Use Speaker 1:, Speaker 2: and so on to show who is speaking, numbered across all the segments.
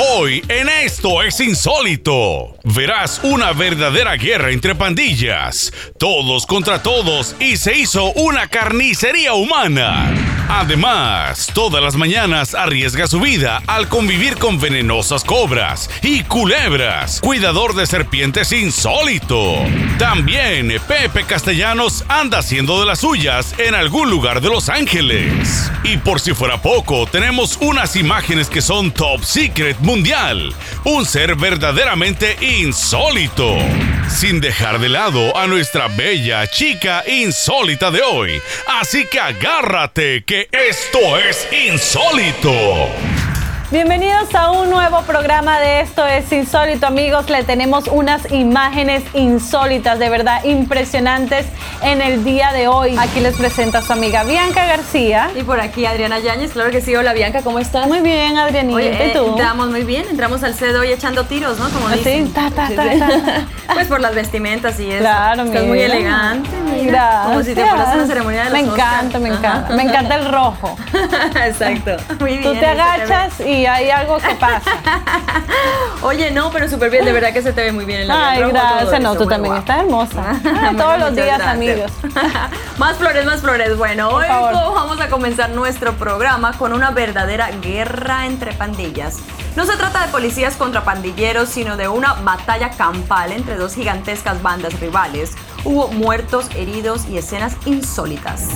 Speaker 1: Hoy en Esto es Insólito verás una verdadera guerra entre pandillas, todos contra todos y se hizo una carnicería humana. Además, todas las mañanas arriesga su vida al convivir con venenosas cobras y culebras. Cuidador de serpientes insólito. También Pepe Castellanos anda haciendo de las suyas en algún lugar de Los Ángeles. Y por si fuera poco, tenemos unas imágenes que son top secret mundial. Un ser verdaderamente insólito. Sin dejar de lado a nuestra bella chica insólita de hoy. Así que agárrate que esto es insólito.
Speaker 2: Bienvenidos a un nuevo programa de Esto es Insólito, amigos. Le tenemos unas imágenes insólitas, de verdad impresionantes en el día de hoy. Aquí les presenta su amiga Bianca García.
Speaker 3: Y por aquí Adriana Yáñez, claro que sí. Hola Bianca, ¿cómo estás?
Speaker 2: Muy bien, Adrianita.
Speaker 3: Oye,
Speaker 2: ¿y
Speaker 3: eh,
Speaker 2: tú?
Speaker 3: entramos muy bien, entramos al CED hoy echando tiros, ¿no? Como dicen.
Speaker 2: ta, ta, ta, ta.
Speaker 3: Pues por las vestimentas y eso.
Speaker 2: Claro,
Speaker 3: Estás muy
Speaker 2: mira.
Speaker 3: elegante, mira.
Speaker 2: Gracias.
Speaker 3: Como si te fueras a una ceremonia de los
Speaker 2: Me
Speaker 3: Oscar.
Speaker 2: encanta, me
Speaker 3: Ajá.
Speaker 2: encanta. Me encanta el rojo.
Speaker 3: Exacto. Muy bien.
Speaker 2: Tú te agachas y hay algo que pasa.
Speaker 3: Oye, no, pero súper bien, de verdad que se te ve muy bien el labial
Speaker 2: Ay,
Speaker 3: rojo,
Speaker 2: gracias. No,
Speaker 3: eso,
Speaker 2: tú también
Speaker 3: guapo.
Speaker 2: estás hermosa. Ah, Todos los días,
Speaker 3: gracias.
Speaker 2: amigos.
Speaker 3: más flores, más flores. Bueno, hoy
Speaker 2: favor.
Speaker 3: vamos a comenzar nuestro programa con una verdadera guerra entre pandillas. No se trata de policías contra pandilleros, sino de una batalla campal entre dos gigantescas bandas rivales. Hubo muertos, heridos y escenas insólitas.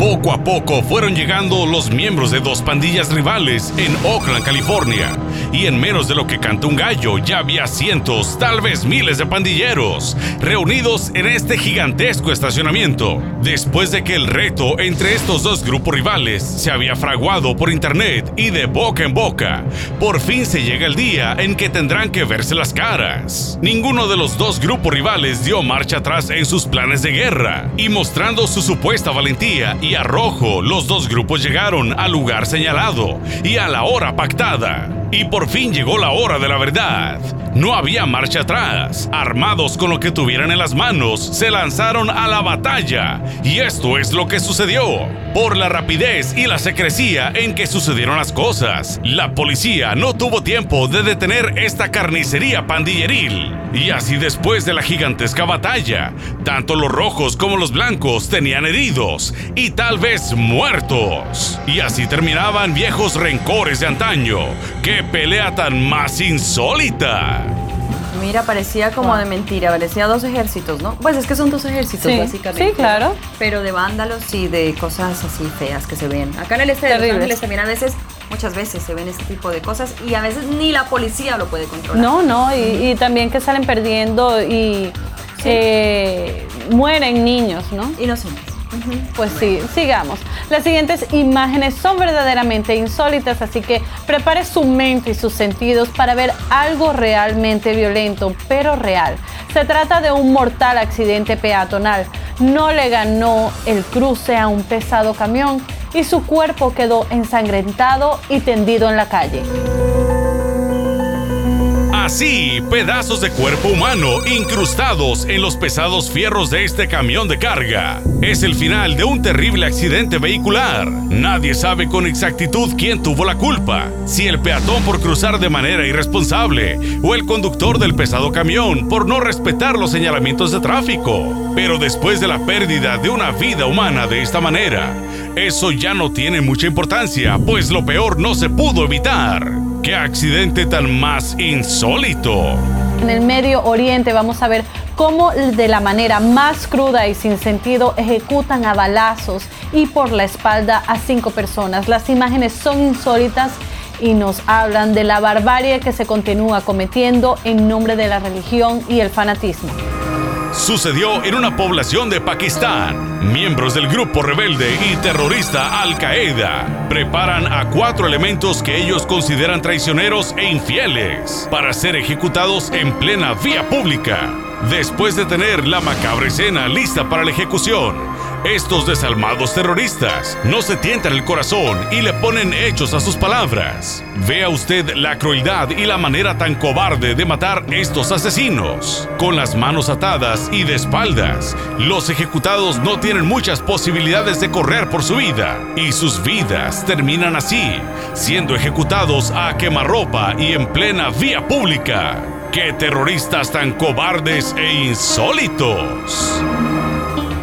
Speaker 1: Poco a poco fueron llegando los miembros de dos pandillas rivales en Oakland, California. Y en menos de lo que cantó un gallo, ya había cientos, tal vez miles de pandilleros reunidos en este gigantesco estacionamiento. Después de que el reto entre estos dos grupos rivales se había fraguado por internet y de boca en boca, por fin se llega el día en que tendrán que verse las caras. Ninguno de los dos grupos rivales dio marcha atrás en sus planes de guerra y mostrando su supuesta valentía y arrojo, los dos grupos llegaron al lugar señalado y a la hora pactada. Y por fin llegó la hora de la verdad. No había marcha atrás. Armados con lo que tuvieran en las manos, se lanzaron a la batalla. Y esto es lo que sucedió. Por la rapidez y la secrecía en que sucedieron las cosas, la policía no tuvo tiempo de detener esta carnicería pandilleril. Y así después de la gigantesca batalla, tanto los rojos como los blancos tenían heridos y tal vez muertos. Y así terminaban viejos rencores de antaño. ¡Qué pelea tan más insólita!
Speaker 3: Mira, parecía como de mentira, parecía dos ejércitos, ¿no? Pues es que son dos ejércitos,
Speaker 2: Sí,
Speaker 3: básicamente.
Speaker 2: sí, claro.
Speaker 3: Pero de vándalos y de cosas así feas que se ven. Acá en el este de Los. Ángeles también a veces, muchas veces se ven este tipo de cosas y a veces ni la policía lo puede controlar.
Speaker 2: No, no, y, y también que salen perdiendo y eh, mueren niños, ¿no?
Speaker 3: Inocentes.
Speaker 2: Pues sí, sigamos. Las siguientes imágenes son verdaderamente insólitas, así que prepare su mente y sus sentidos para ver algo realmente violento, pero real. Se trata de un mortal accidente peatonal. No le ganó el cruce a un pesado camión y su cuerpo quedó ensangrentado y tendido en la calle.
Speaker 1: Así, pedazos de cuerpo humano incrustados en los pesados fierros de este camión de carga. Es el final de un terrible accidente vehicular. Nadie sabe con exactitud quién tuvo la culpa, si el peatón por cruzar de manera irresponsable o el conductor del pesado camión por no respetar los señalamientos de tráfico. Pero después de la pérdida de una vida humana de esta manera, eso ya no tiene mucha importancia, pues lo peor no se pudo evitar. ¡Qué accidente tan más insólito!
Speaker 2: En el Medio Oriente vamos a ver cómo de la manera más cruda y sin sentido ejecutan a balazos y por la espalda a cinco personas. Las imágenes son insólitas y nos hablan de la barbarie que se continúa cometiendo en nombre de la religión y el fanatismo.
Speaker 1: Sucedió en una población de Pakistán. Miembros del grupo rebelde y terrorista Al Qaeda preparan a cuatro elementos que ellos consideran traicioneros e infieles para ser ejecutados en plena vía pública. Después de tener la macabra escena lista para la ejecución, Estos desalmados terroristas no se tientan el corazón y le ponen hechos a sus palabras. Vea usted la crueldad y la manera tan cobarde de matar estos asesinos. Con las manos atadas y de espaldas, los ejecutados no tienen muchas posibilidades de correr por su vida y sus vidas terminan así, siendo ejecutados a quemarropa y en plena vía pública. ¡Qué terroristas tan cobardes e insólitos!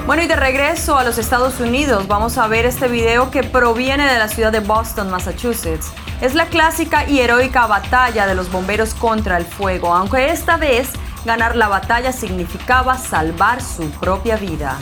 Speaker 3: Bueno, y de regreso a los Estados Unidos, vamos a ver este video que proviene de la ciudad de Boston, Massachusetts. Es la clásica y heroica batalla de los bomberos contra el fuego, aunque esta vez ganar la batalla significaba salvar su propia vida.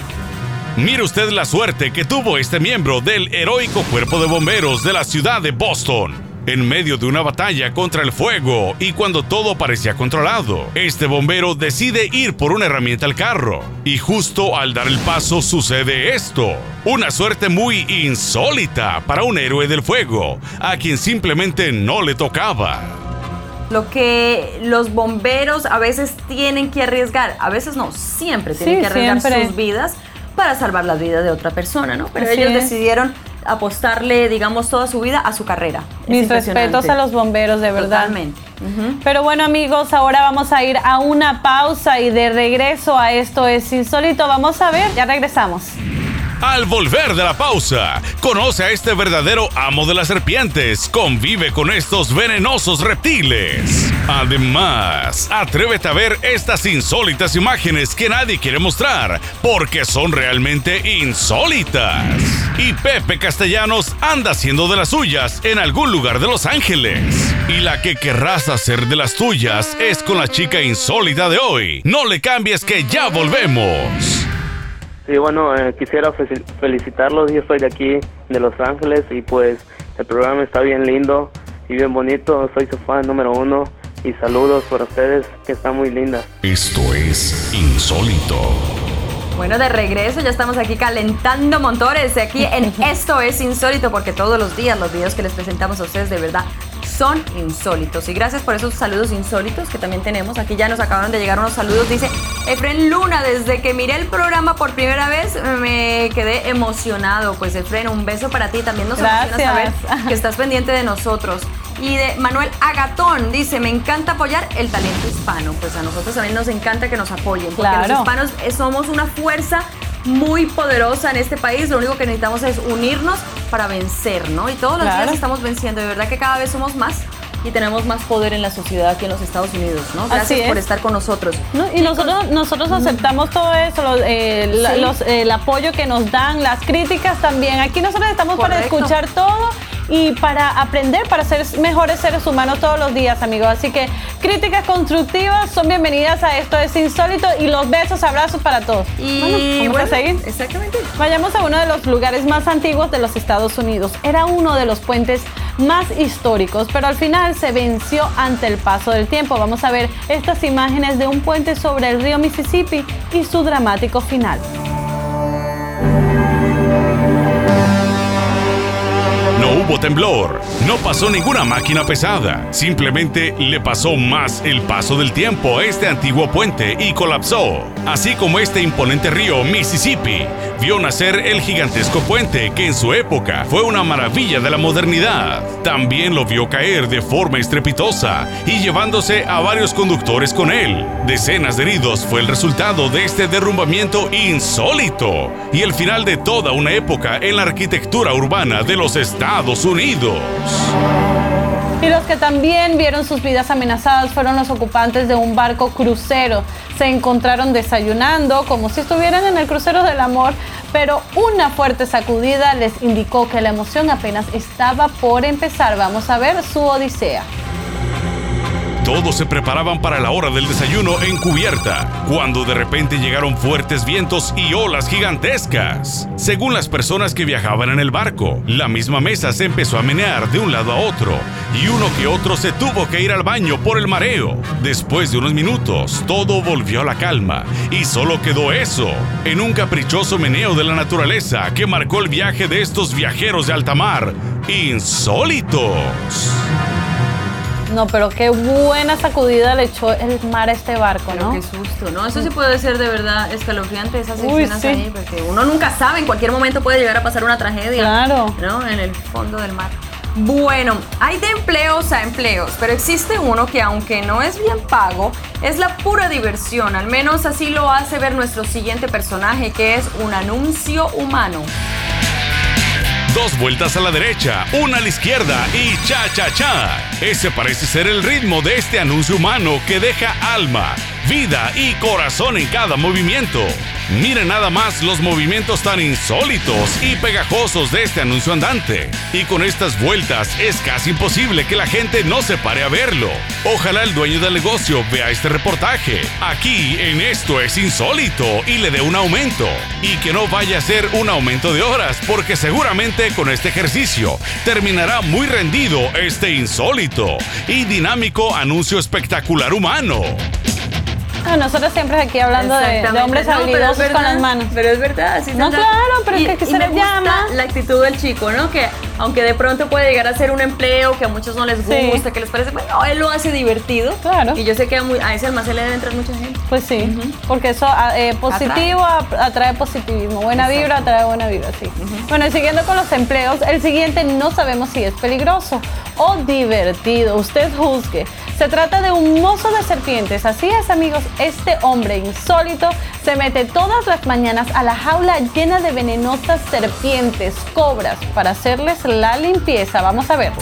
Speaker 1: Mire usted la suerte que tuvo este miembro del heroico cuerpo de bomberos de la ciudad de Boston en medio de una batalla contra el fuego y cuando todo parecía controlado. Este bombero decide ir por una herramienta al carro y justo al dar el paso sucede esto. Una suerte muy insólita para un héroe del fuego, a quien simplemente no le tocaba.
Speaker 3: Lo que los bomberos a veces tienen que arriesgar, a veces no, siempre tienen que arriesgar sus vidas para salvar la vida de otra persona, ¿no? Pero ellos decidieron apostarle, digamos, toda su vida a su carrera.
Speaker 2: Mis respetos a los bomberos, de verdad.
Speaker 3: Totalmente.
Speaker 2: Pero bueno, amigos, ahora vamos a ir a una pausa y de regreso a esto es insólito. Vamos a ver, ya regresamos.
Speaker 1: Al volver de la pausa, conoce a este verdadero amo de las serpientes, convive con estos venenosos reptiles. Además, atrévete a ver estas insólitas imágenes que nadie quiere mostrar, porque son realmente insólitas. Y Pepe Castellanos anda haciendo de las suyas en algún lugar de Los Ángeles. Y la que querrás hacer de las tuyas es con la chica insólita de hoy. No le cambies que ya volvemos.
Speaker 4: Sí, bueno, eh, quisiera felicitarlos. Yo estoy de aquí, de Los Ángeles, y pues el programa está bien lindo y bien bonito. Soy su fan número uno. Y saludos para ustedes, que están muy lindas.
Speaker 1: Esto es Insólito.
Speaker 3: Bueno, de regreso, ya estamos aquí calentando motores aquí en Esto es Insólito, porque todos los días los videos que les presentamos a ustedes de verdad son insólitos. Y gracias por esos saludos insólitos que también tenemos. Aquí ya nos acabaron de llegar unos saludos. Dice Efren Luna, desde que miré el programa por primera vez me quedé emocionado. Pues Efren, un beso para ti. También nos emociona saber que estás pendiente de nosotros. Y de Manuel Agatón dice, me encanta apoyar el talento hispano. Pues a nosotros también nos encanta que nos apoyen, porque los hispanos somos una fuerza muy poderosa en este país. Lo único que necesitamos es unirnos para vencer, ¿no? Y todos los días estamos venciendo. De verdad que cada vez somos más y tenemos más poder en la sociedad aquí en los Estados Unidos, ¿no? Gracias por estar con nosotros.
Speaker 2: y nosotros, nosotros aceptamos todo eso, eh, el apoyo que nos dan, las críticas también. Aquí nosotros estamos para escuchar todo y para aprender, para ser mejores seres humanos todos los días, amigos. Así que críticas constructivas son bienvenidas a esto es insólito y los besos, abrazos para todos.
Speaker 3: Y
Speaker 2: vamos a seguir.
Speaker 3: Exactamente.
Speaker 2: Vayamos a uno de los lugares más antiguos de los Estados Unidos. Era uno de los puentes más históricos, pero al final se venció ante el paso del tiempo. Vamos a ver estas imágenes de un puente sobre el río Mississippi y su dramático final.
Speaker 1: Hubo temblor, no pasó ninguna máquina pesada, simplemente le pasó más el paso del tiempo a este antiguo puente y colapsó, así como este imponente río Mississippi vio nacer el gigantesco puente que en su época fue una maravilla de la modernidad. También lo vio caer de forma estrepitosa y llevándose a varios conductores con él. Decenas de heridos fue el resultado de este derrumbamiento insólito y el final de toda una época en la arquitectura urbana de los Estados Unidos.
Speaker 2: Y los que también vieron sus vidas amenazadas fueron los ocupantes de un barco crucero. Se encontraron desayunando como si estuvieran en el crucero del amor, pero una fuerte sacudida les indicó que la emoción apenas estaba por empezar. Vamos a ver su odisea.
Speaker 1: Todos se preparaban para la hora del desayuno en cubierta, cuando de repente llegaron fuertes vientos y olas gigantescas. Según las personas que viajaban en el barco, la misma mesa se empezó a menear de un lado a otro y uno que otro se tuvo que ir al baño por el mareo. Después de unos minutos, todo volvió a la calma y solo quedó eso, en un caprichoso meneo de la naturaleza que marcó el viaje de estos viajeros de alta mar insólitos.
Speaker 2: No, pero qué buena sacudida le echó el mar a este barco,
Speaker 3: Pero
Speaker 2: ¿no?
Speaker 3: qué susto, ¿no? Eso sí puede ser de verdad escalofriante, esas
Speaker 2: Uy,
Speaker 3: escenas
Speaker 2: sí.
Speaker 3: ahí, porque uno nunca sabe, en cualquier momento puede llegar a pasar una tragedia.
Speaker 2: Claro.
Speaker 3: ¿No? En el fondo del mar. Bueno, hay de empleos a empleos, pero existe uno que aunque no es bien pago, es la pura diversión. Al menos así lo hace ver nuestro siguiente personaje, que es un anuncio humano.
Speaker 1: Dos vueltas a la derecha, una a la izquierda y cha cha cha. Ese parece ser el ritmo de este anuncio humano que deja alma, vida y corazón en cada movimiento. Miren nada más los movimientos tan insólitos y pegajosos de este anuncio andante. Y con estas vueltas es casi imposible que la gente no se pare a verlo. Ojalá el dueño del negocio vea este reportaje. Aquí en Esto es Insólito y le dé un aumento. Y que no vaya a ser un aumento de horas porque seguramente con este ejercicio terminará muy rendido este insólito y dinámico anuncio espectacular humano.
Speaker 2: Ah, Nosotros siempre aquí hablando de, hombres
Speaker 3: No,
Speaker 2: con las manos.
Speaker 3: Pero es verdad, sí
Speaker 2: No, claro, pero es que aquí se
Speaker 3: me
Speaker 2: les
Speaker 3: gusta
Speaker 2: llama.
Speaker 3: La actitud del chico, ¿no? Que aunque de pronto puede llegar a ser un empleo que a muchos no les
Speaker 2: Sí.
Speaker 3: gusta, que les parece, bueno, él lo hace divertido.
Speaker 2: Claro.
Speaker 3: Y yo sé que a, muy- a ese almacén le debe entrar mucha gente.
Speaker 2: Pues sí, porque eso ah, eh, positivo atrae. atrae positivismo, buena vibra atrae buena vibra, sí. Bueno, y siguiendo con los empleos, el siguiente no sabemos si es peligroso o divertido, usted juzgue. Se trata de un mozo de serpientes, así es amigos, este hombre insólito se mete todas las mañanas a la jaula llena de venenosas serpientes, cobras, para hacerles la limpieza. Vamos a verlo.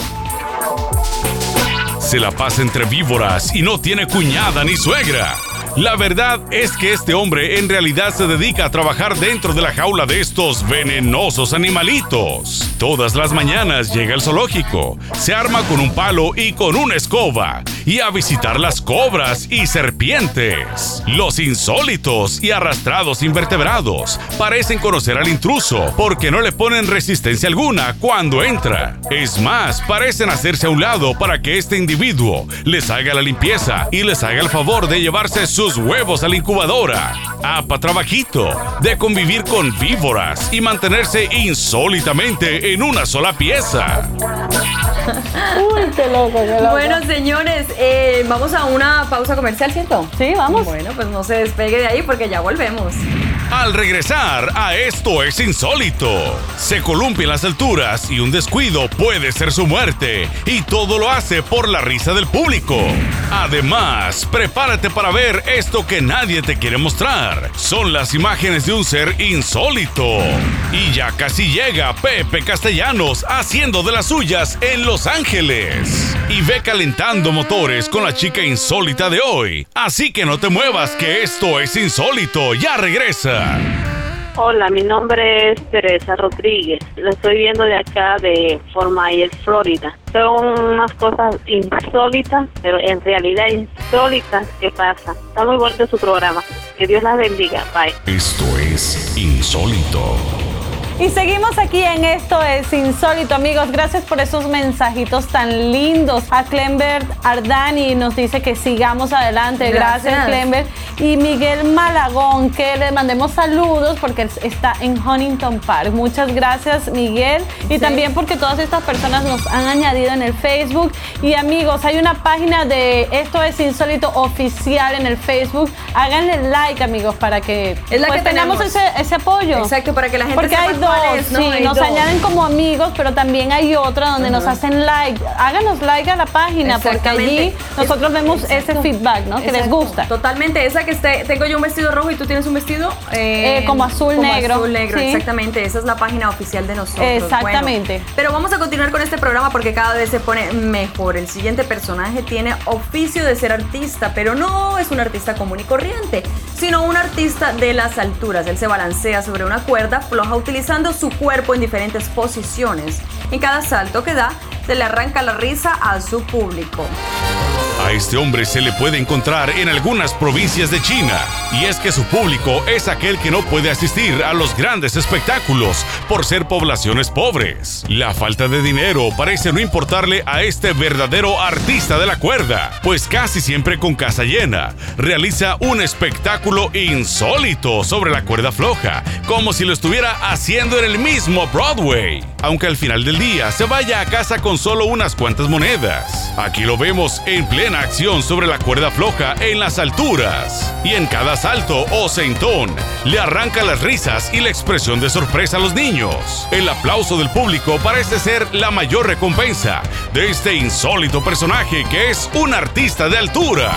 Speaker 1: Se la pasa entre víboras y no tiene cuñada ni suegra. La verdad es que este hombre en realidad se dedica a trabajar dentro de la jaula de estos venenosos animalitos. Todas las mañanas llega al zoológico, se arma con un palo y con una escoba y a visitar las cobras y serpientes. Los insólitos y arrastrados invertebrados parecen conocer al intruso porque no le ponen resistencia alguna cuando entra. Es más, parecen hacerse a un lado para que este individuo les haga la limpieza y les haga el favor de llevarse sus huevos a la incubadora. Apa trabajito de convivir con víboras y mantenerse insólitamente en una sola pieza.
Speaker 2: Uy, qué loco, qué loco.
Speaker 3: Bueno, señores, eh, vamos a una pausa comercial, ¿cierto?
Speaker 2: sí, vamos.
Speaker 3: Bueno, pues no se despegue de ahí porque ya volvemos.
Speaker 1: Al regresar a Esto es Insólito, se columpia en las alturas y un descuido puede ser su muerte, y todo lo hace por la risa del público. Además, prepárate para ver esto que nadie te quiere mostrar. Son las imágenes de un ser insólito. Y ya casi llega Pepe Castellanos haciendo de las suyas en Los Ángeles. Y ve calentando motores con la chica insólita de hoy. Así que no te muevas que esto es insólito. Ya regresa.
Speaker 5: Hola, mi nombre es Teresa Rodríguez. Lo estoy viendo de acá de Fort Myers, Florida. Son unas cosas insólitas, pero en realidad insólitas que pasan. Está muy bonito su programa. Que Dios las bendiga. Bye.
Speaker 1: Esto es insólito.
Speaker 2: Y seguimos aquí en Esto es Insólito, amigos. Gracias por esos mensajitos tan lindos. A Clember Ardani nos dice que sigamos adelante. Gracias,
Speaker 3: Gracias.
Speaker 2: Clember. Y Miguel Malagón, que le mandemos saludos porque está en Huntington Park. Muchas gracias, Miguel. Y
Speaker 3: Sí.
Speaker 2: también porque todas estas personas nos han añadido en el Facebook. Y amigos, hay una página de Esto es Insólito oficial en el Facebook. Háganle like, amigos, para que,
Speaker 3: Es la
Speaker 2: pues,
Speaker 3: que
Speaker 2: tengamos
Speaker 3: tenemos.
Speaker 2: ese, ese apoyo.
Speaker 3: Exacto, para que la gente
Speaker 2: Porque
Speaker 3: cuál
Speaker 2: dos,
Speaker 3: es, ¿no?
Speaker 2: sí,
Speaker 3: Hay
Speaker 2: nos
Speaker 3: dos.
Speaker 2: añaden como amigos, pero también hay otra donde nos hacen like. Háganos like a la página porque allí nosotros vemos ese feedback, ¿no? Que les gusta.
Speaker 3: Totalmente. Esa que esté, tengo yo un vestido rojo y tú tienes un vestido
Speaker 2: Eh, como azul negro.
Speaker 3: Azul negro,
Speaker 2: Sí.
Speaker 3: exactamente. Esa es la página oficial de nosotros.
Speaker 2: Exactamente.
Speaker 3: Bueno, pero vamos a continuar con este programa porque cada vez se pone mejor. El siguiente personaje tiene oficio de ser artista, pero no es un artista común y corriente, sino un artista de las alturas. Él se balancea sobre una cuerda floja utilizando su cuerpo en diferentes posiciones. En cada salto que da, se le arranca la risa a su público.
Speaker 1: A este hombre se le puede encontrar en algunas provincias de China, y es que su público es aquel que no puede asistir a los grandes espectáculos por ser poblaciones pobres. La falta de dinero parece no importarle a este verdadero artista de la cuerda, pues casi siempre con casa llena, realiza un espectáculo insólito sobre la cuerda floja, como si lo estuviera haciendo en el mismo Broadway, aunque al final del día se vaya a casa con solo unas cuantas monedas. Aquí lo vemos en plena acción sobre la cuerda floja en las alturas. Y en cada salto o sentón, le arranca las risas y la expresión de sorpresa a los niños. El aplauso del público parece ser la mayor recompensa de este insólito personaje que es un artista de altura.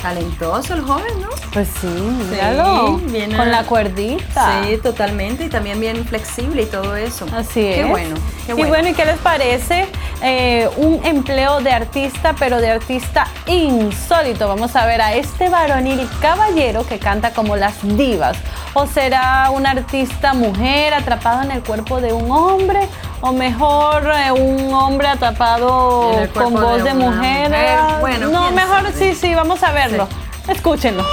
Speaker 3: Talentoso el joven, ¿no?
Speaker 2: Pues sí, míralo.
Speaker 3: bien
Speaker 2: con
Speaker 3: a-
Speaker 2: la cuerdita.
Speaker 3: Sí, totalmente. Y también bien flexible y todo eso.
Speaker 2: Así es.
Speaker 3: Qué bueno. Qué
Speaker 2: Y
Speaker 3: bueno.
Speaker 2: bueno, ¿y qué les parece eh, un empleo de artista, pero de artista insólito? Vamos a ver a este varonil caballero que canta como las divas. ¿O será un artista mujer atrapado en el cuerpo de un hombre? ¿O mejor eh, un hombre atrapado con voz
Speaker 3: de
Speaker 2: mujer?
Speaker 3: mujer. Bueno,
Speaker 2: no, mejor
Speaker 3: sabe.
Speaker 2: sí, sí, vamos a verlo. Escúchenlo.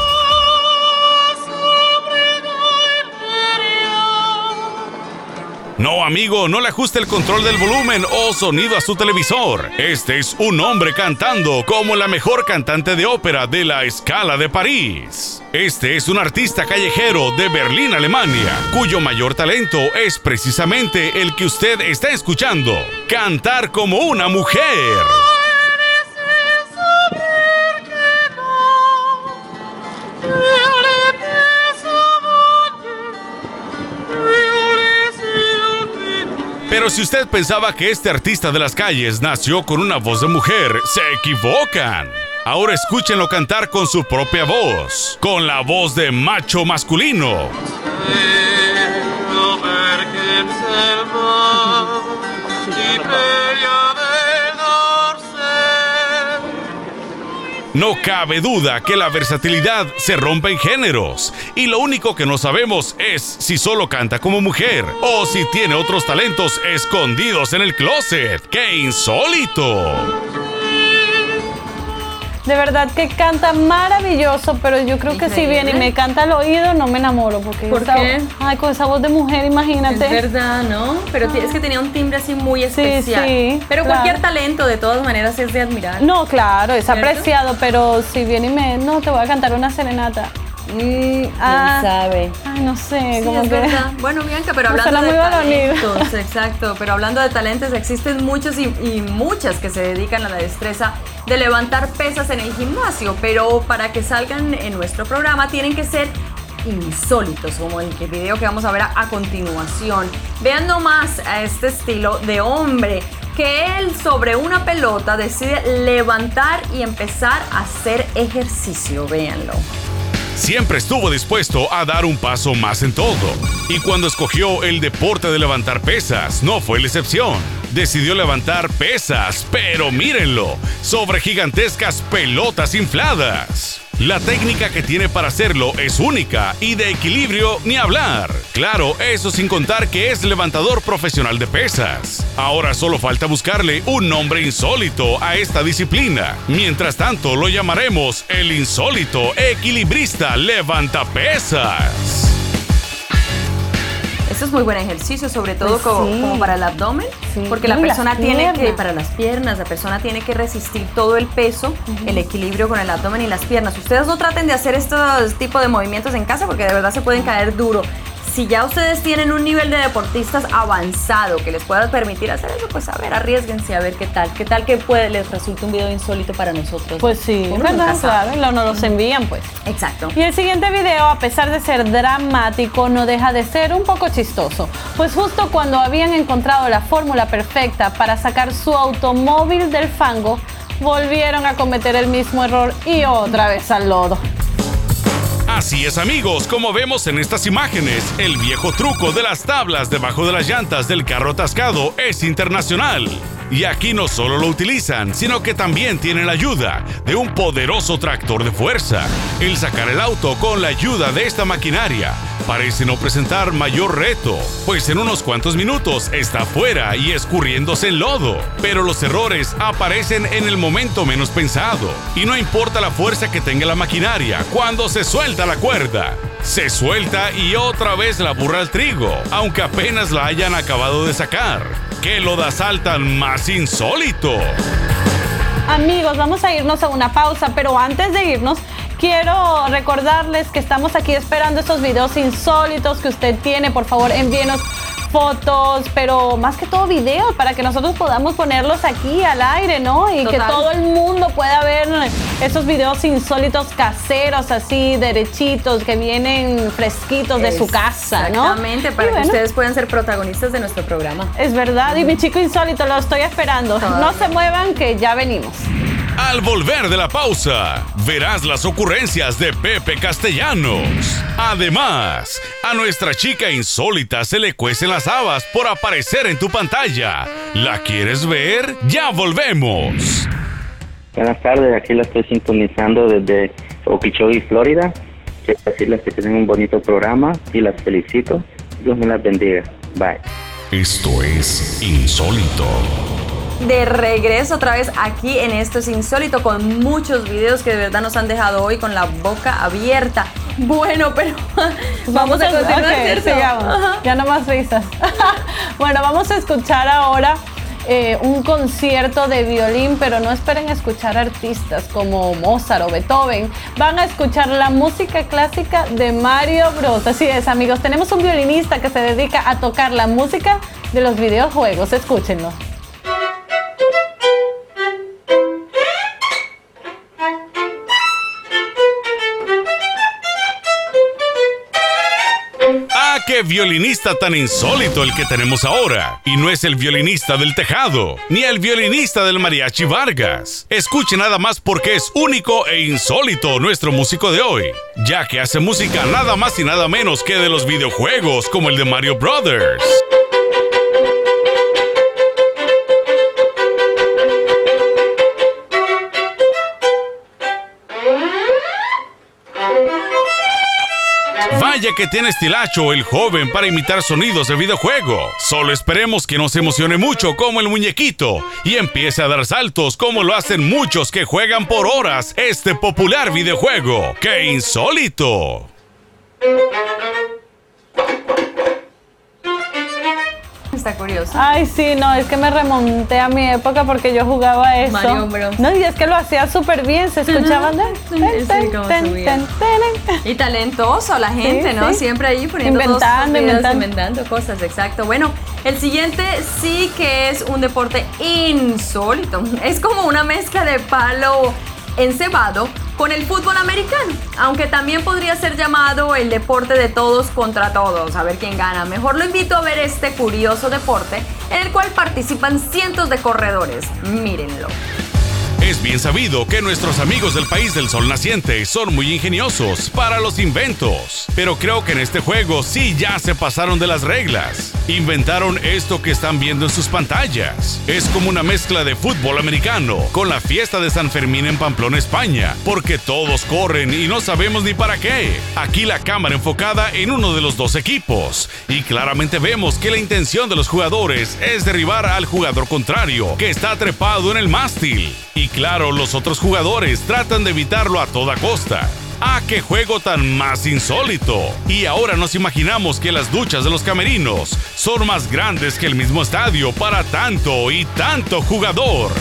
Speaker 1: No, amigo, no le ajuste el control del volumen o sonido a su televisor. Este es un hombre cantando como la mejor cantante de ópera de la escala de París. Este es un artista callejero de Berlín, Alemania, cuyo mayor talento es precisamente el que usted está escuchando, cantar como una mujer. Pero si usted pensaba que este artista de las calles nació con una voz de mujer, se equivocan. Ahora escúchenlo cantar con su propia voz, con la voz de macho masculino. No cabe duda que la versatilidad se rompe en géneros y lo único que no sabemos es si solo canta como mujer o si tiene otros talentos escondidos en el closet. ¡Qué insólito!
Speaker 2: De verdad que canta maravilloso, pero yo creo que si viene y me canta al oído, no me enamoro. Porque
Speaker 3: ¿Por
Speaker 2: esa-
Speaker 3: qué?
Speaker 2: Ay, con esa voz de mujer, imagínate.
Speaker 3: Es verdad, ¿no? Pero es que tenía un timbre así muy especial.
Speaker 2: sí,
Speaker 3: Pero
Speaker 2: claro.
Speaker 3: cualquier talento, de todas maneras, es de admirar.
Speaker 2: No, claro, es
Speaker 3: ¿Cierto?
Speaker 2: apreciado, pero si viene y me. No, te voy a cantar una serenata.
Speaker 3: ¿Quién
Speaker 2: Ah,
Speaker 3: sabe?
Speaker 2: Ay, no sé,
Speaker 3: Sí,
Speaker 2: como
Speaker 3: es
Speaker 2: que.
Speaker 3: verdad. Bueno, Bianca, pero hablando de talentos, exacto, pero hablando de talentos, existen muchos y, y muchas que se dedican a la destreza de levantar pesas en el gimnasio, pero para que salgan en nuestro programa tienen que ser insólitos, como el video que vamos a ver a, a continuación. Vean nomás a este estilo de hombre que él sobre una pelota decide levantar y empezar a hacer ejercicio, véanlo.
Speaker 1: Siempre estuvo dispuesto a dar un paso más en todo. Y cuando escogió el deporte de levantar pesas, no fue la excepción. Decidió levantar pesas, pero mírenlo, sobre gigantescas pelotas infladas. La técnica que tiene para hacerlo es única y de equilibrio ni hablar. Claro, eso sin contar que es levantador profesional de pesas. Ahora solo falta buscarle un nombre insólito a esta disciplina. Mientras tanto, lo llamaremos el insólito equilibrista levantapesas.
Speaker 3: Esto es muy buen ejercicio, sobre todo
Speaker 2: Pues
Speaker 3: como,
Speaker 2: sí.
Speaker 3: como para el abdomen,
Speaker 2: Sí.
Speaker 3: porque la
Speaker 2: y
Speaker 3: persona tiene que, para las piernas, la persona tiene que resistir todo el peso, el equilibrio con el abdomen y las piernas. Ustedes no traten de hacer estos tipos de movimientos en casa porque de verdad se pueden caer duro. Si ya ustedes tienen un nivel de deportistas avanzado que les pueda permitir hacer eso, pues a ver, arriesguense a ver qué tal. ¿Qué tal que puede, les resulte un video insólito para nosotros?
Speaker 2: Pues sí, es verdad, claro, lo- nos los envían, pues.
Speaker 3: Exacto.
Speaker 2: Y el siguiente video, a pesar de ser dramático, no deja de ser un poco chistoso. Pues justo cuando habían encontrado la fórmula perfecta para sacar su automóvil del fango, volvieron a cometer el mismo error y otra vez al lodo.
Speaker 1: Así es amigos, como vemos en estas imágenes, el viejo truco de las tablas debajo de las llantas del carro atascado es internacional. Y aquí no solo lo utilizan, sino que también tienen la ayuda de un poderoso tractor de fuerza. El sacar el auto con la ayuda de esta maquinaria parece no presentar mayor reto, pues en unos cuantos minutos está fuera y escurriéndose en lodo. Pero los errores aparecen en el momento menos pensado, y no importa la fuerza que tenga la maquinaria, cuando se suelta la cuerda. Se suelta y otra vez la burra al trigo, aunque apenas la hayan acabado de sacar. ¡Qué lo da saltan más insólito!
Speaker 2: Amigos, vamos a irnos a una pausa, pero antes de irnos, quiero recordarles que estamos aquí esperando estos videos insólitos que usted tiene. Por favor, envíenos fotos, pero más que todo videos para que nosotros podamos ponerlos aquí al aire, ¿no? Y que todo el mundo pueda ver esos videos insólitos caseros, así derechitos, que vienen fresquitos de su casa, ¿no?
Speaker 3: Exactamente, para
Speaker 2: Y
Speaker 3: que
Speaker 2: bueno,
Speaker 3: ustedes puedan ser protagonistas de nuestro programa.
Speaker 2: Es verdad, y mi chico insólito lo estoy esperando.
Speaker 3: Todavía.
Speaker 2: No se muevan que ya venimos.
Speaker 1: Al volver de la pausa, verás las ocurrencias de Pepe Castellanos. Además, a nuestra chica insólita se le cuecen las habas por aparecer en tu pantalla. ¿La quieres ver? Ya volvemos.
Speaker 4: Buenas tardes, aquí la estoy sintonizando desde Okeechobee, Florida. Quiero decirles que tienen un bonito programa y las felicito. Dios me las bendiga. Bye.
Speaker 1: Esto es insólito.
Speaker 3: De regreso otra vez aquí en Esto es Insólito con muchos videos que de verdad nos han dejado hoy con la boca abierta. Bueno, pero vamos a continuar,
Speaker 2: sigamos. Ya no más risas. bueno, vamos a escuchar ahora eh, un concierto de violín, pero no esperen escuchar artistas como Mozart o Beethoven. Van a escuchar la música clásica de Mario Bros. Así es, amigos. Tenemos un violinista que se dedica a tocar la música de los videojuegos. Escúchenlo.
Speaker 1: Violinista tan insólito el que tenemos ahora! Y no es el violinista del tejado, ni el violinista del mariachi Vargas. Escuche nada más porque es único e insólito nuestro músico de hoy, ya que hace música nada más y nada menos que de los videojuegos como el de Mario Brothers. Que tiene estilacho el joven para imitar sonidos de videojuego. Solo esperemos que no se emocione mucho como el muñequito y empiece a dar saltos como lo hacen muchos que juegan por horas este popular videojuego. ¡Qué insólito!
Speaker 3: Está curioso.
Speaker 2: Ay, sí, no, es que me remonté a mi época porque yo jugaba eso.
Speaker 3: Mario Bros.
Speaker 2: No, y es que lo hacía súper bien, se escuchaban.
Speaker 3: Y talentoso la gente,
Speaker 2: Sí,
Speaker 3: ¿no?
Speaker 2: sí.
Speaker 3: Siempre ahí poniendo
Speaker 2: Inventando,
Speaker 3: videos,
Speaker 2: inventando.
Speaker 3: inventando cosas, exacto. Bueno, el siguiente sí que es un deporte insólito. Es como una mezcla de palo encebado con el fútbol americano, aunque también podría ser llamado el deporte de todos contra todos, a ver quién gana. Mejor lo invito a ver este curioso deporte en el cual participan cientos de corredores. Mírenlo.
Speaker 1: Es bien sabido que nuestros amigos del país del sol naciente son muy ingeniosos para los inventos, pero creo que en este juego sí ya se pasaron de las reglas. Inventaron esto que están viendo en sus pantallas. Es como una mezcla de fútbol americano con la fiesta de San Fermín en Pamplona, España, porque todos corren y no sabemos ni para qué. Aquí la cámara enfocada en uno de los dos equipos y claramente vemos que la intención de los jugadores es derribar al jugador contrario que está trepado en el mástil. Y claro, los otros jugadores tratan de evitarlo a toda costa. ¡Ah, qué juego tan más insólito! Y ahora nos imaginamos que las duchas de los camerinos son más grandes que el mismo estadio para tanto y tanto jugador.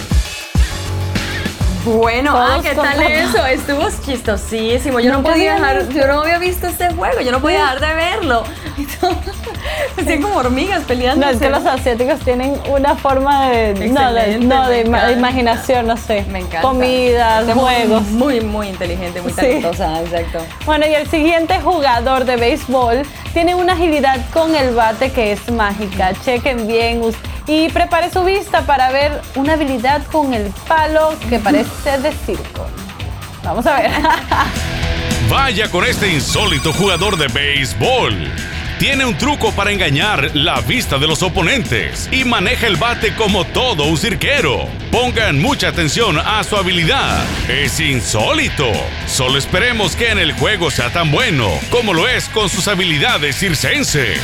Speaker 3: Bueno, ah, ¿qué tal eso? Estuvo chistosísimo. Yo no podía dejar, yo no había visto este juego, yo no podía dejar de verlo. Así como hormigas peleando.
Speaker 2: No, es que los asiáticos tienen una forma de... No, de, no, imaginación, no sé.
Speaker 3: Me encanta.
Speaker 2: Comidas, juegos.
Speaker 3: Muy, muy inteligente, muy
Speaker 2: Sí.
Speaker 3: talentosa, exacto.
Speaker 2: Bueno, y el siguiente jugador de béisbol tiene una agilidad con el bate que es mágica. Chequen bien y prepare su vista para ver una habilidad con el palo que parece de circo. Vamos a ver.
Speaker 1: Vaya con este insólito jugador de béisbol. Tiene un truco para engañar la vista de los oponentes y maneja el bate como todo un cirquero. Pongan mucha atención a su habilidad. Es insólito. Solo esperemos que en el juego sea tan bueno como lo es con sus habilidades circenses.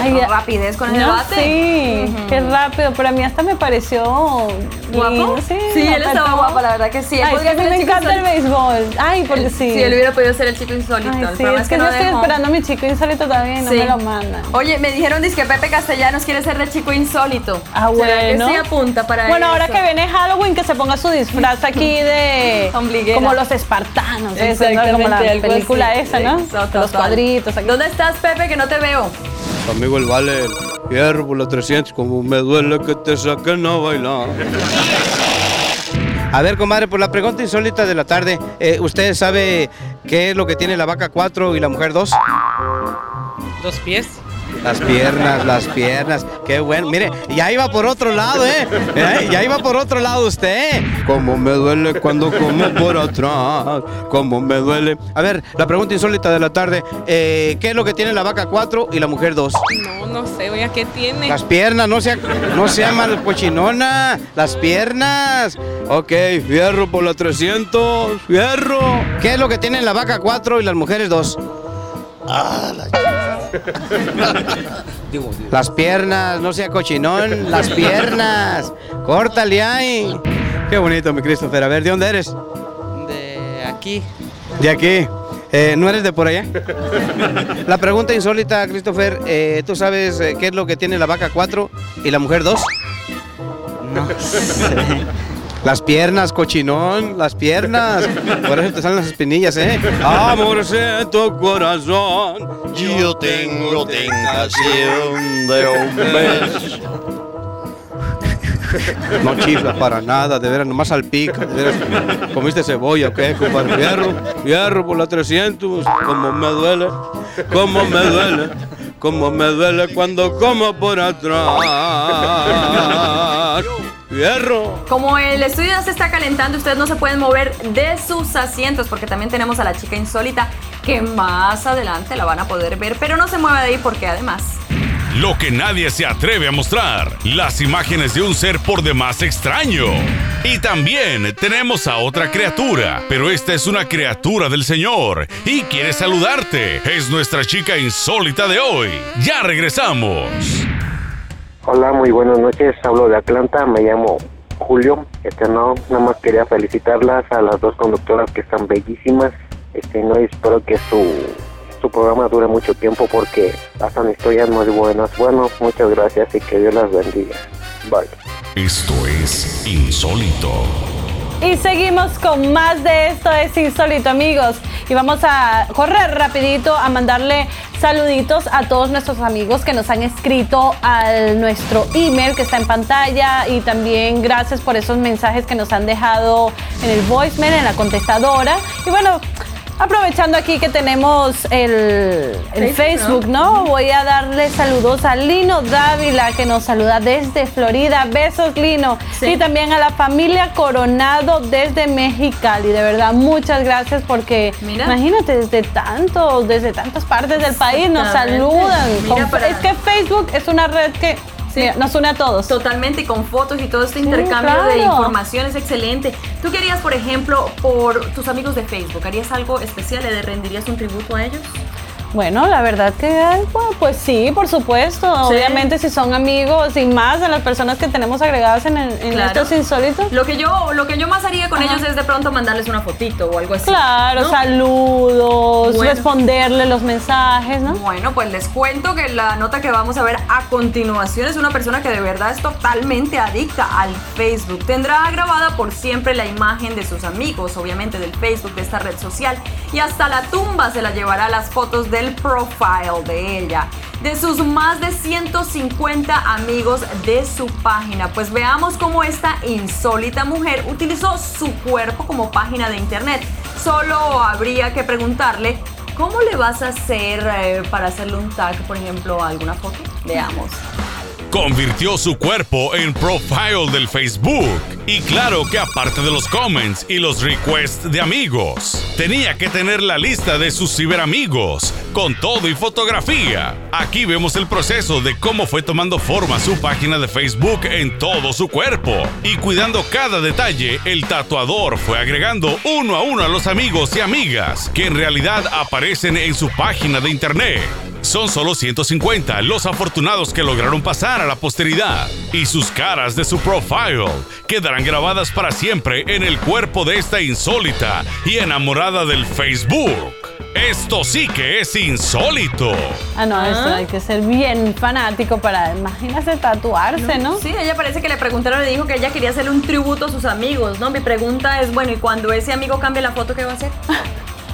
Speaker 2: Ay,
Speaker 3: rapidez con el
Speaker 2: No,
Speaker 3: debate.
Speaker 2: Sí, qué rápido, pero a mí hasta me pareció
Speaker 3: ¿Guapo?
Speaker 2: Sí,
Speaker 3: Sí, él estaba
Speaker 2: guapo.
Speaker 3: la verdad que sí. Él
Speaker 2: Ay, es que
Speaker 3: podría
Speaker 2: a mí
Speaker 3: ser
Speaker 2: me encanta el béisbol. Ay, porque sí.
Speaker 3: Sí, él hubiera podido ser el chico insólito.
Speaker 2: Ay, sí, es que
Speaker 3: no
Speaker 2: yo estoy
Speaker 3: dejó.
Speaker 2: esperando a mi chico insólito y no
Speaker 3: Sí.
Speaker 2: me lo mandan.
Speaker 3: Oye, me dijeron que Pepe Castellanos quiere ser de chico insólito.
Speaker 2: Ah,
Speaker 3: ¿Será que
Speaker 2: bueno.
Speaker 3: sí apunta para
Speaker 2: Bueno, ahora que viene Halloween, que se ponga su disfraz aquí de. Como los espartanos, eso, ¿no? como la película
Speaker 3: así.
Speaker 2: esa, ¿no? Los
Speaker 3: total.
Speaker 2: cuadritos. aquí.
Speaker 3: ¿Dónde estás, Pepe? Que no te veo.
Speaker 6: Amigo el vale, hierro por los 300, como me duele que te saquen a bailar. A ver, comadre, por la pregunta insólita de la tarde, eh, ¿usted sabe qué es lo que tiene la vaca 4 y la mujer 2?
Speaker 7: Dos pies.
Speaker 6: Las piernas, las piernas. Qué bueno. Mire, ya iba por otro lado, ¿eh? ¿Eh? Ya iba por otro lado usted. Cómo me duele cuando como por atrás. Cómo me duele. A ver, la pregunta insólita de la tarde. eh, ¿Qué es lo que tiene la vaca 4 y la mujer 2?
Speaker 7: No, no sé, oiga, ¿qué tiene?
Speaker 6: Las piernas, no sea, no sea mal cochinona. Las piernas. Ok, fierro por la 300. Fierro. ¿Qué es lo que tienen la vaca 4 y las mujeres 2? Ah, la Las piernas, no sea cochinón, las piernas. Córtale ahí. Qué bonito, mi Christopher. A ver, ¿de dónde eres?
Speaker 7: De aquí.
Speaker 6: De aquí. Eh, ¿No eres de por allá? La pregunta insólita, Christopher. eh, ¿Tú sabes eh, qué es lo que tiene la vaca 4 y la mujer 2?
Speaker 7: No sé.
Speaker 6: Las piernas, cochinón, las piernas. Por eso te salen las espinillas, ¿eh? Amor en tu corazón. Yo tengo tentación de un beso. No chifla para nada, de veras, nomás salpica. De comiste cebolla, ¿ok, compadre? Fierro, fierro por la 300. Como me duele, como me duele, como me duele cuando como por atrás. Fierro.
Speaker 3: Como el estudio ya se está calentando, ustedes no se pueden mover de sus asientos porque también tenemos a la chica insólita que más adelante la van a poder ver, pero no se mueva de ahí porque además
Speaker 1: Lo que nadie se atreve a mostrar, las imágenes de un ser por demás extraño. Y también tenemos a otra criatura, pero esta es una criatura del Señor y quiere saludarte. Es nuestra chica insólita de hoy. Ya regresamos.
Speaker 8: Hola, muy buenas noches. Hablo de Atlanta, me llamo Julio. Este no, nada más quería felicitarlas a las dos conductoras que están bellísimas. Este no y espero que su su programa dure mucho tiempo porque pasan historias muy buenas. Bueno, muchas gracias y que Dios las bendiga. Bye.
Speaker 1: Esto es insólito.
Speaker 2: Y seguimos con más de esto es insólito amigos y vamos a correr rapidito a mandarle saluditos a todos nuestros amigos que nos han escrito al nuestro email que está en pantalla. Y también gracias por esos mensajes que nos han dejado en el voicemail, en la contestadora. Y bueno Aprovechando aquí que tenemos el, el
Speaker 3: Facebook,
Speaker 2: ¿no? Voy a darle saludos a Lino Dávila que nos saluda desde Florida. Besos, Lino.
Speaker 3: Sí.
Speaker 2: Y también a la familia Coronado desde Mexicali. De verdad, muchas gracias porque
Speaker 3: Mira.
Speaker 2: imagínate, desde tantos, desde tantas partes del país nos saludan.
Speaker 3: Mira
Speaker 2: Con-
Speaker 3: para-
Speaker 2: Es que Facebook es una red que
Speaker 3: Sí.
Speaker 2: mira, nos une a todos.
Speaker 3: totalmente con fotos y todo este intercambio de
Speaker 2: claro.
Speaker 3: información es excelente. ¿Tú querías, por ejemplo, por tus amigos de Facebook, harías algo especial? ¿Le rendirías un tributo a ellos?
Speaker 2: Bueno, la verdad que, bueno, pues sí, por supuesto.
Speaker 3: Sí.
Speaker 2: Obviamente, si son amigos y más de las personas que tenemos agregadas en, el- en
Speaker 3: Claro.
Speaker 2: estos insólitos.
Speaker 3: Lo que yo, lo que yo más haría con ellos es de pronto mandarles una fotito o algo así.
Speaker 2: Claro,
Speaker 3: ¿no?
Speaker 2: saludos,
Speaker 3: Bueno.
Speaker 2: responderle los mensajes, ¿no?
Speaker 3: Bueno, pues les cuento que la nota que vamos a ver a continuación es una persona que de verdad es totalmente adicta al Facebook. Tendrá grabada por siempre la imagen de sus amigos, obviamente del Facebook, de esta red social, y hasta la tumba se la llevará las fotos del profile de ella, de sus más de 150 amigos de su página. Pues veamos cómo esta insólita mujer utilizó su cuerpo como página de internet. Solo habría que preguntarle ¿Cómo le vas a hacer eh, para hacerle un tag, por ejemplo, a alguna foto? Veamos.
Speaker 1: Convirtió su cuerpo en profile del Facebook. Y claro que aparte de los comments y los requests de amigos, tenía que tener la lista de sus ciberamigos, con todo y fotografía. Aquí vemos el proceso de cómo fue tomando forma su página de Facebook en todo su cuerpo. Y cuidando cada detalle, el tatuador fue agregando uno a uno a los amigos y amigas que en realidad aparecen en su página de internet. Son solo 150 los afortunados que lograron pasar a la posteridad y sus caras de su profile quedarán grabadas para siempre en el cuerpo de esta insólita y enamorada del Facebook. Esto sí que es insólito.
Speaker 2: Ah, no, esto hay que ser bien fanático para, imagínate, tatuarse, ¿no?
Speaker 3: Sí, ella parece que le preguntaron y dijo que ella quería hacerle un tributo a sus amigos, ¿no? Mi pregunta es, bueno, ¿y cuando ese amigo cambie la foto, qué va a hacer?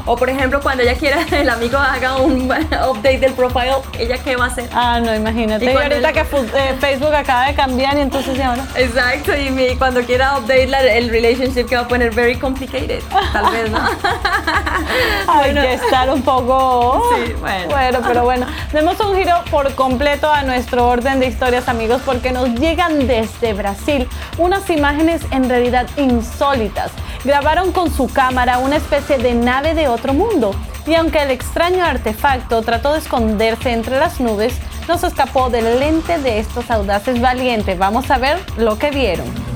Speaker 3: O por ejemplo, cuando ella quiera el amigo haga un update del profile, ¿ella qué va a hacer?
Speaker 2: Ah, no, imagínate.
Speaker 3: Y
Speaker 2: Y, ahorita
Speaker 3: el-
Speaker 2: que eh, Facebook acaba de cambiar y entonces ¿y ahora.
Speaker 3: Exacto, y mi- cuando quiera update la- el relationship que va a poner very complicated, tal vez, ¿no?
Speaker 2: Hay que estar un poco.
Speaker 3: Sí, bueno.
Speaker 2: pero bueno. Demos un giro por completo a nuestro orden de historias, amigos, porque nos llegan desde Brasil unas imágenes en realidad insólitas. Grabaron con su cámara una especie de nave de otro mundo. Y aunque el extraño artefacto trató de esconderse entre las nubes, no se escapó del lente de estos audaces valientes. Vamos a ver lo que vieron.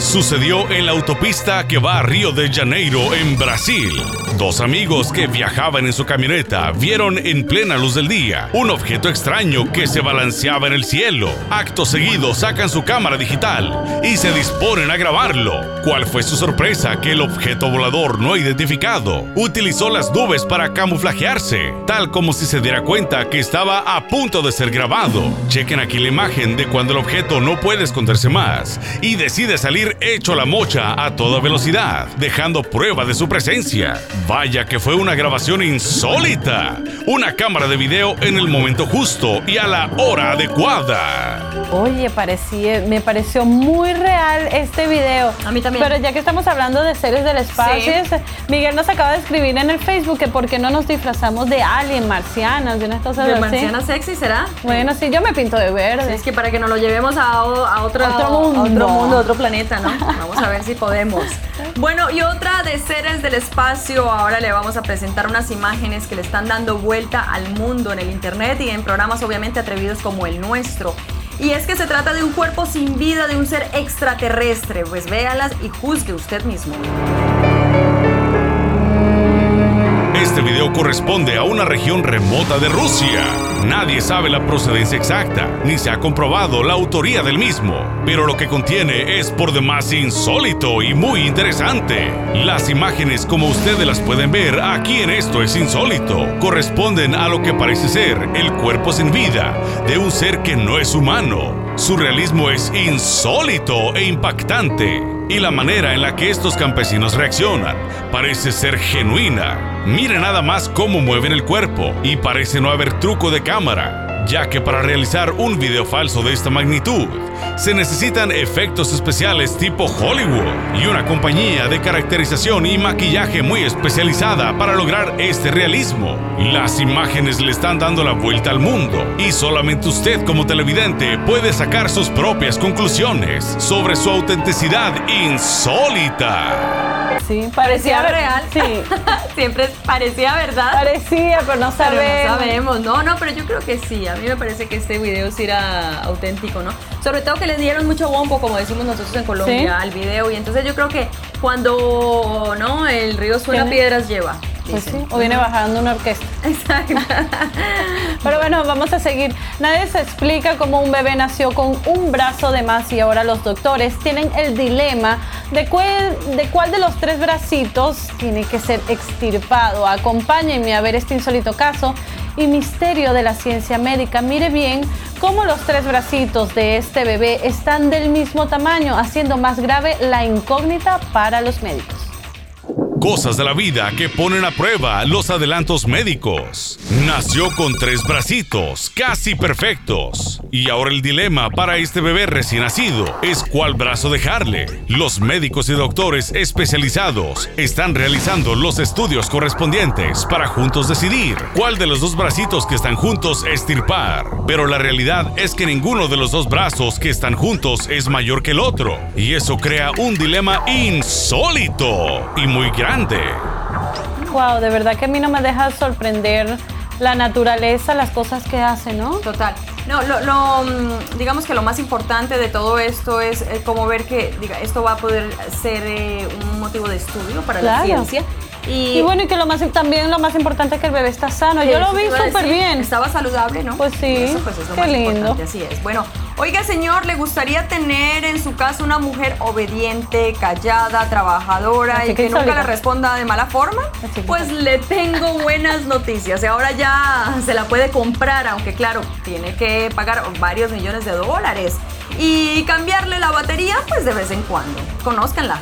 Speaker 1: Sucedió en la autopista que va a Río de Janeiro, en Brasil. Dos amigos que viajaban en su camioneta vieron en plena luz del día un objeto extraño que se balanceaba en el cielo. Acto seguido sacan su cámara digital y se disponen a grabarlo. ¿Cuál fue su sorpresa? Que el objeto volador no identificado utilizó las nubes para camuflajearse, tal como si se diera cuenta que estaba a punto de ser grabado. Chequen aquí la imagen de cuando el objeto no puede esconderse más y decide salir hecho la mocha a toda velocidad, dejando prueba de su presencia. Vaya que fue una grabación insólita. Una cámara de video en el momento justo y a la hora adecuada.
Speaker 2: Oye, parecía, me pareció muy real este video.
Speaker 3: A mí también.
Speaker 2: Pero ya que estamos hablando de seres del espacio,
Speaker 3: Sí.
Speaker 2: Miguel nos acaba de escribir en el Facebook que por qué no nos disfrazamos de alien, marcianas, de unas cosas
Speaker 3: ¿De
Speaker 2: así.
Speaker 3: marciana sexy será?
Speaker 2: Bueno, sí, yo me pinto de verde.
Speaker 3: Es que para que nos lo llevemos a, otro,
Speaker 2: Otro
Speaker 3: a
Speaker 2: mundo.
Speaker 3: otro mundo, a otro planeta, ¿no? Vamos a ver si podemos. Bueno, y otra de seres del espacio, ahora le vamos a presentar unas imágenes que le están dando vuelta al mundo en el internet y en programas obviamente atrevidos como el nuestro. Y es que se trata de un cuerpo sin vida de un ser extraterrestre. Pues véalas y juzgue usted mismo.
Speaker 1: Este video corresponde a una región remota de Rusia. Nadie sabe la procedencia exacta, ni se ha comprobado la autoría del mismo, pero lo que contiene es por demás insólito y muy interesante. Las imágenes, como ustedes las pueden ver aquí en Esto es Insólito, corresponden a lo que parece ser el cuerpo sin vida de un ser que no es humano. Su realismo es insólito e impactante y la manera en la que estos campesinos reaccionan parece ser genuina. Mire nada más cómo mueven el cuerpo y parece no haber truco de cámara, ya que para realizar un video falso de esta magnitud se necesitan efectos especiales tipo Hollywood y una compañía de caracterización y maquillaje muy especializada para lograr este realismo. Las imágenes le están dando la vuelta al mundo y solamente usted como televidente puede sacar sus propias conclusiones sobre su autenticidad insólita.
Speaker 2: Sí,
Speaker 3: Parecía real.
Speaker 2: Sí,
Speaker 3: Siempre parecía verdad.
Speaker 2: parecía, pero no
Speaker 3: Pero
Speaker 2: sabemos.
Speaker 3: no sabemos, no, no, pero yo creo que sí. A mí me parece que este video sí era auténtico, ¿no? Sobre todo que le dieron mucho bombo, como decimos nosotros en Colombia,
Speaker 2: Sí.
Speaker 3: al video. Y entonces yo creo que cuando, ¿no? El río suena,
Speaker 2: Tiene-
Speaker 3: piedras lleva.
Speaker 2: Pues sí, o viene bajando una orquesta.
Speaker 3: Exacto.
Speaker 2: Pero bueno, vamos a seguir. Nadie se explica cómo un bebé nació con un brazo de más y ahora los doctores tienen el dilema de cuál de, cuál de los tres bracitos tiene que ser extirpado. Acompáñenme a ver este insólito caso y misterio de la ciencia médica. Mire bien cómo los tres bracitos de este bebé están del mismo tamaño, haciendo más grave la incógnita para los médicos.
Speaker 1: Cosas de la vida que ponen a prueba los adelantos médicos. Nació con tres bracitos, casi perfectos. Y ahora el dilema para este bebé recién nacido es cuál brazo dejarle. Los médicos y doctores especializados están realizando los estudios correspondientes para juntos decidir cuál de los dos bracitos que están juntos estirpar. Pero la realidad es que ninguno de los dos brazos que están juntos es mayor que el otro. Y eso crea un dilema insólito y muy grande.
Speaker 2: Wow, de verdad que a mí no me deja sorprender la naturaleza, las cosas que hace, ¿no?
Speaker 3: Total. No, lo, lo, mm, digamos que lo más importante de todo esto es eh, como ver que diga, esto va a poder ser eh, un motivo de estudio para
Speaker 2: Claro.
Speaker 3: la ciencia. Y,
Speaker 2: Y bueno, y que lo más también lo más importante es que el bebé está sano. Yo lo vi súper bien.
Speaker 3: Estaba saludable, ¿no?
Speaker 2: Pues sí,
Speaker 3: Eso pues es lo
Speaker 2: qué
Speaker 3: más
Speaker 2: lindo.
Speaker 3: importante, así es. Bueno, oiga señor, ¿le gustaría tener en su casa una mujer obediente, callada, trabajadora y
Speaker 2: que
Speaker 3: nunca le responda de mala forma? Pues le tengo buenas noticias. Y ahora ya se la puede comprar, aunque claro, tiene que pagar varios millones de dólares. Y cambiarle la batería, pues de vez en cuando. Conózcanla.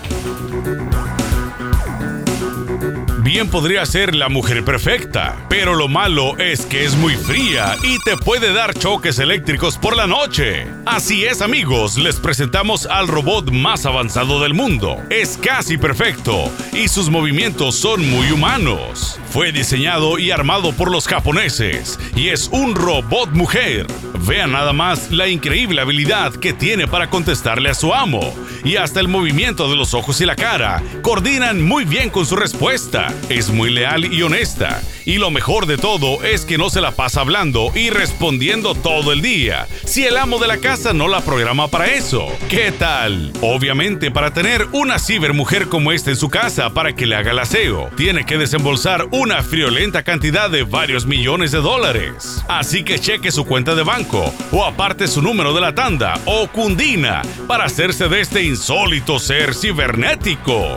Speaker 1: Bien podría ser la mujer perfecta, pero lo malo es que es muy fría y te puede dar choques eléctricos por la noche. Así es amigos, les presentamos al robot más avanzado del mundo. Es casi perfecto y sus movimientos son muy humanos. Fue diseñado y armado por los japoneses y es un robot mujer. Vean nada más la increíble habilidad que tiene para contestarle a su amo y hasta el movimiento de los ojos y la cara coordinan muy bien con su respuesta. Es muy leal y honesta. Y lo mejor de todo es que no se la pasa hablando y respondiendo todo el día. Si el amo de la casa no la programa para eso. ¿Qué tal? Obviamente para tener una cibermujer como esta en su casa para que le haga el aseo, tiene que desembolsar una friolenta cantidad de varios millones de dólares. Así que cheque su cuenta de banco o aparte su número de la tanda o cundina para hacerse de este insólito ser cibernético.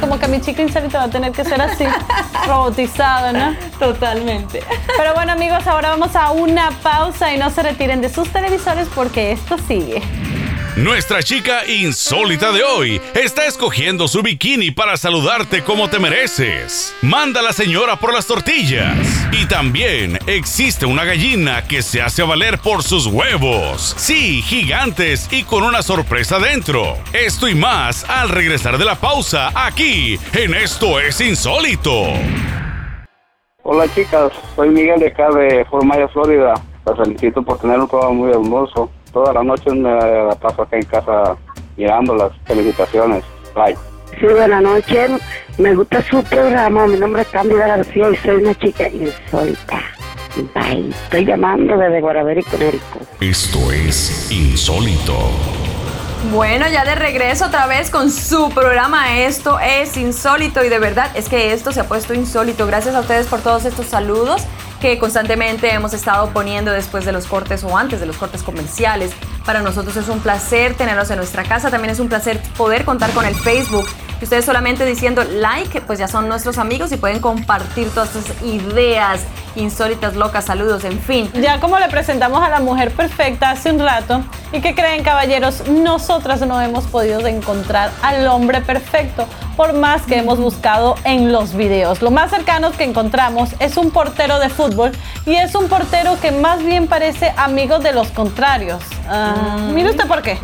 Speaker 2: Como que mi chica insólito va a tener que ser así, robotizado, ¿no?
Speaker 3: Totalmente.
Speaker 2: Pero bueno amigos, ahora vamos a una pausa y no se retiren de sus televisores porque esto sigue.
Speaker 1: Nuestra chica insólita de hoy está escogiendo su bikini para saludarte como te mereces. Manda a la señora por las tortillas. Y también existe una gallina que se hace valer por sus huevos. Sí, gigantes y con una sorpresa dentro. Esto y más al regresar de la pausa aquí en Esto es Insólito.
Speaker 8: Hola chicas, soy Miguel de acá Florida. Las felicito por tener un programa muy hermoso. Toda la noche me la paso acá en casa mirando las felicitaciones. Bye.
Speaker 9: Sí, buenas noches. Me gusta su programa. Mi nombre es Cándida García y soy una chica insólita. Bye. Estoy llamando desde Guaraveri, Conérico.
Speaker 1: Esto es Insólito.
Speaker 3: Bueno, ya de regreso otra vez con su programa Esto es insólito y de verdad es que esto se ha puesto insólito. Gracias a ustedes por todos estos saludos que constantemente hemos estado poniendo después de los cortes o antes de los cortes comerciales. Para nosotros es un placer tenerlos en nuestra casa. También es un placer poder contar con el Facebook. Y ustedes solamente diciendo like, pues ya son nuestros amigos y pueden compartir todas sus ideas insólitas, locas, saludos, en fin.
Speaker 2: Ya como le presentamos a la mujer perfecta hace un rato, ¿y qué creen caballeros? Nosotras no hemos podido encontrar al hombre perfecto, por más que hemos buscado en los videos. Lo más cercano que encontramos es un portero de fútbol y es un portero que más bien parece amigo de los contrarios. Ah, Mire usted por qué.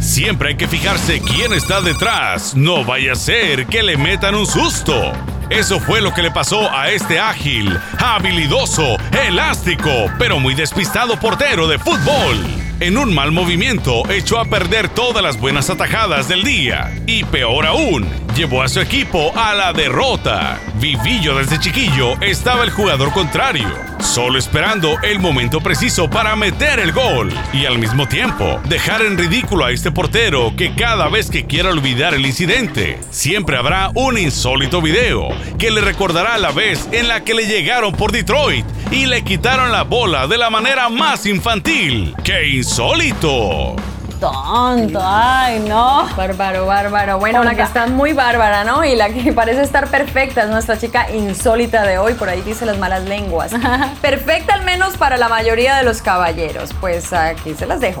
Speaker 1: Siempre hay que fijarse quién está detrás. No vaya a ser que le metan un susto. Eso fue lo que le pasó a este ágil, habilidoso, elástico, pero muy despistado portero de fútbol. En un mal movimiento echó a perder todas las buenas atajadas del día. Y peor aún, llevó a su equipo a la derrota. Vivillo desde chiquillo estaba el jugador contrario, solo esperando el momento preciso para meter el gol. Y al mismo tiempo, dejar en ridículo a este portero que cada vez que quiera olvidar el incidente, siempre habrá un insólito video que le recordará la vez en la que le llegaron por Detroit y le quitaron la bola de la manera más infantil. ¡Qué insólito!
Speaker 2: Tonto, ay, no.
Speaker 3: Bárbaro, bárbaro. Bueno, la que está muy bárbara, ¿no? Y la que parece estar perfecta es nuestra chica insólita de hoy. Por ahí dice las malas lenguas. Perfecta al menos para la mayoría de los caballeros. Pues aquí se las dejo.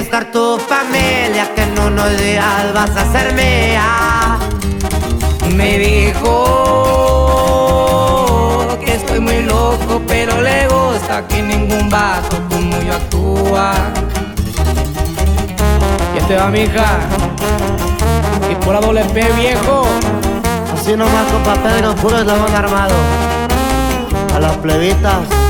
Speaker 10: conquistar tu familia, que en unos días vas a ser mía.
Speaker 11: Me dijo que estoy muy loco, pero le gusta que ningún vato como yo actúa. Y este va mi hija, y por la doble P viejo.
Speaker 10: Así nomás con papel y puro eslabón armado. A las plebitas.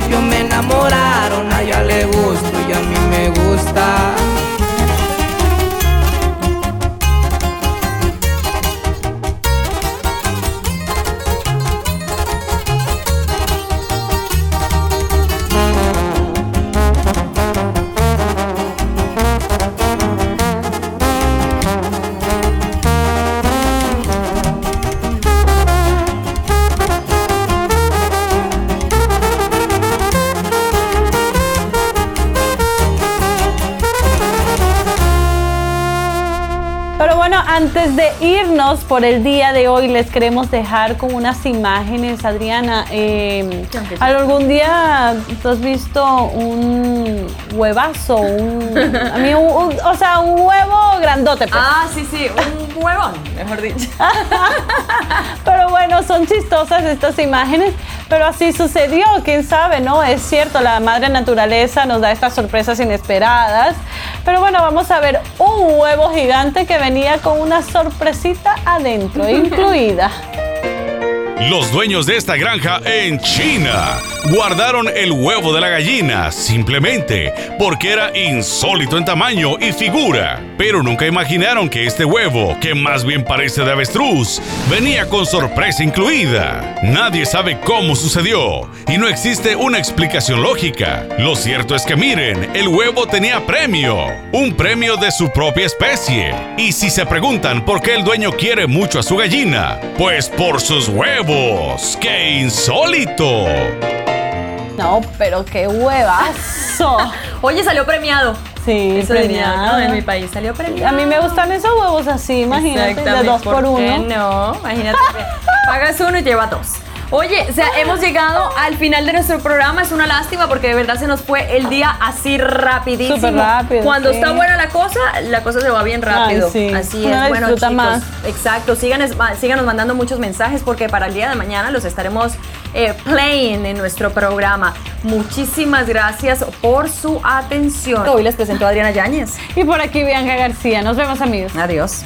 Speaker 11: me enamoraron. A ella le gusto y a mí me gusta.
Speaker 2: Antes de irnos por el día de hoy, les queremos dejar con unas imágenes, Adriana. eh, ¿Algún día tú has visto un huevazo? Un, a mí, un- un- o sea, un huevo grandote. pues.
Speaker 3: Ah, sí, sí, un huevón, mejor dicho.
Speaker 2: Pero bueno, son chistosas estas imágenes, pero así sucedió, quién sabe, ¿no? Es cierto, la madre naturaleza nos da estas sorpresas inesperadas. Pero bueno, vamos a ver un huevo gigante que venía con una sorpresita adentro, incluida.
Speaker 1: Los dueños de esta granja en China guardaron el huevo de la gallina simplemente porque era insólito en tamaño y figura. Pero nunca imaginaron que este huevo, que más bien parece de avestruz, venía con sorpresa incluida. Nadie sabe cómo sucedió y no existe una explicación lógica. Lo cierto es que miren, el huevo tenía premio, un premio de su propia especie. Y si se preguntan por qué el dueño quiere mucho a su gallina, pues por sus huevos. ¡Qué insólito!
Speaker 2: No, pero qué huevazo.
Speaker 3: Oye, salió premiado.
Speaker 2: Sí,
Speaker 3: Eso diría, ¿no?
Speaker 2: premiado.
Speaker 3: En mi país salió premiado.
Speaker 2: A mí me gustan esos huevos así, imagínate, de dos por, uno.
Speaker 3: No, imagínate. Pagas uno y lleva dos. Oye, o sea, hemos llegado al final de nuestro programa. Es una lástima porque de verdad se nos fue el día así rapidísimo.
Speaker 2: Súper rápido,
Speaker 3: Cuando
Speaker 2: sí.
Speaker 3: está buena la cosa, la cosa se va bien rápido.
Speaker 2: Ay, sí.
Speaker 3: Así es. Bueno,
Speaker 2: disfruta
Speaker 3: chicos,
Speaker 2: más.
Speaker 3: exacto. Síganos, ma- síganos mandando muchos mensajes porque para el día de mañana los estaremos eh, playing en nuestro programa. Muchísimas gracias por su atención. Hoy les presento a Adriana Yáñez.
Speaker 2: Y por aquí Bianca García. Nos vemos amigos.
Speaker 3: Adiós.